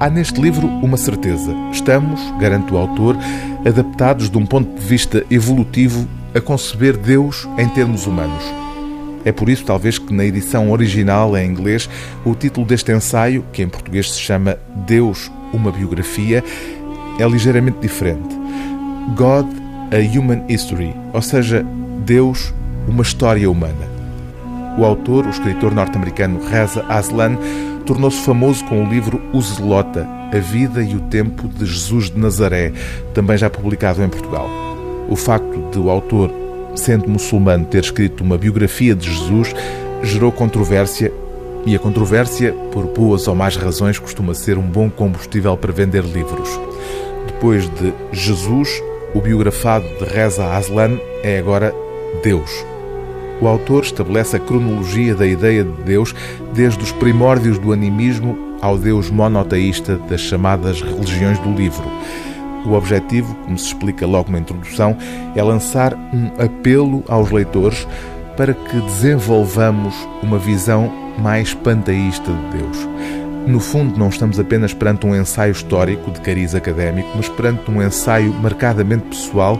Há neste livro uma certeza. Estamos, garante o autor, adaptados de um ponto de vista evolutivo a conceber Deus em termos humanos. É por isso, talvez, que na edição original em inglês, o título deste ensaio, que em português se chama Deus, uma biografia, é ligeiramente diferente. God, a Human History, ou seja, Deus, uma história humana. O autor, o escritor norte-americano Reza Aslan, tornou-se famoso com o livro O Zelota, A Vida e o Tempo de Jesus de Nazaré, também já publicado em Portugal. O facto de o autor, sendo muçulmano, ter escrito uma biografia de Jesus gerou controvérsia e a controvérsia, por boas ou más razões, costuma ser um bom combustível para vender livros. Depois de Jesus, o biografado de Reza Aslan é agora Deus. O autor estabelece a cronologia da ideia de Deus desde os primórdios do animismo ao Deus monoteísta das chamadas religiões do livro. O objetivo, como se explica logo na introdução, é lançar um apelo aos leitores para que desenvolvamos uma visão mais panteísta de Deus. No fundo, não estamos apenas perante um ensaio histórico de cariz académico, mas perante um ensaio marcadamente pessoal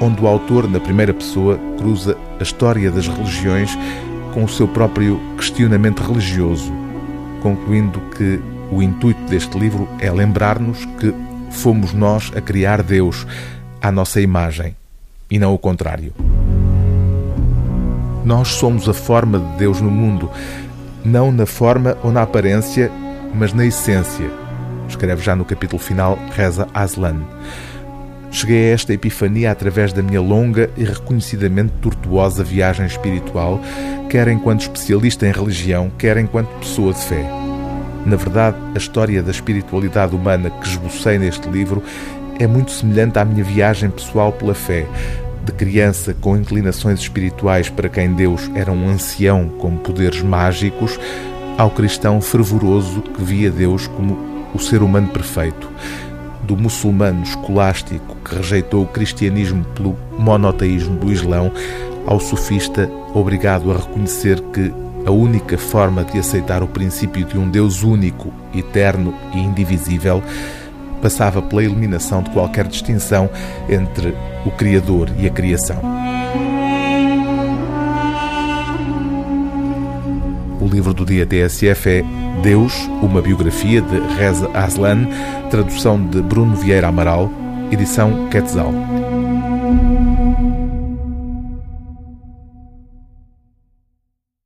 onde o autor, na primeira pessoa, cruza a história das religiões com o seu próprio questionamento religioso, concluindo que o intuito deste livro é lembrar-nos que fomos nós a criar Deus à nossa imagem e não o contrário. Nós somos a forma de Deus no mundo, não na forma ou na aparência, mas na essência. Escreve já no capítulo final Reza Aslan. Cheguei a esta epifania através da minha longa e reconhecidamente tortuosa viagem espiritual, quer enquanto especialista em religião, quer enquanto pessoa de fé. Na verdade, a história da espiritualidade humana que esbocei neste livro é muito semelhante à minha viagem pessoal pela fé, de criança com inclinações espirituais para quem Deus era um ancião com poderes mágicos, ao cristão fervoroso que via Deus como o ser humano perfeito do muçulmano escolástico que rejeitou o cristianismo pelo monoteísmo do Islão, ao sofista obrigado a reconhecer que a única forma de aceitar o princípio de um Deus único, eterno e indivisível passava pela eliminação de qualquer distinção entre o Criador e a criação. Livro do dia TSF é Deus, uma biografia de Reza Aslan, tradução de Bruno Vieira Amaral, edição Quetzal.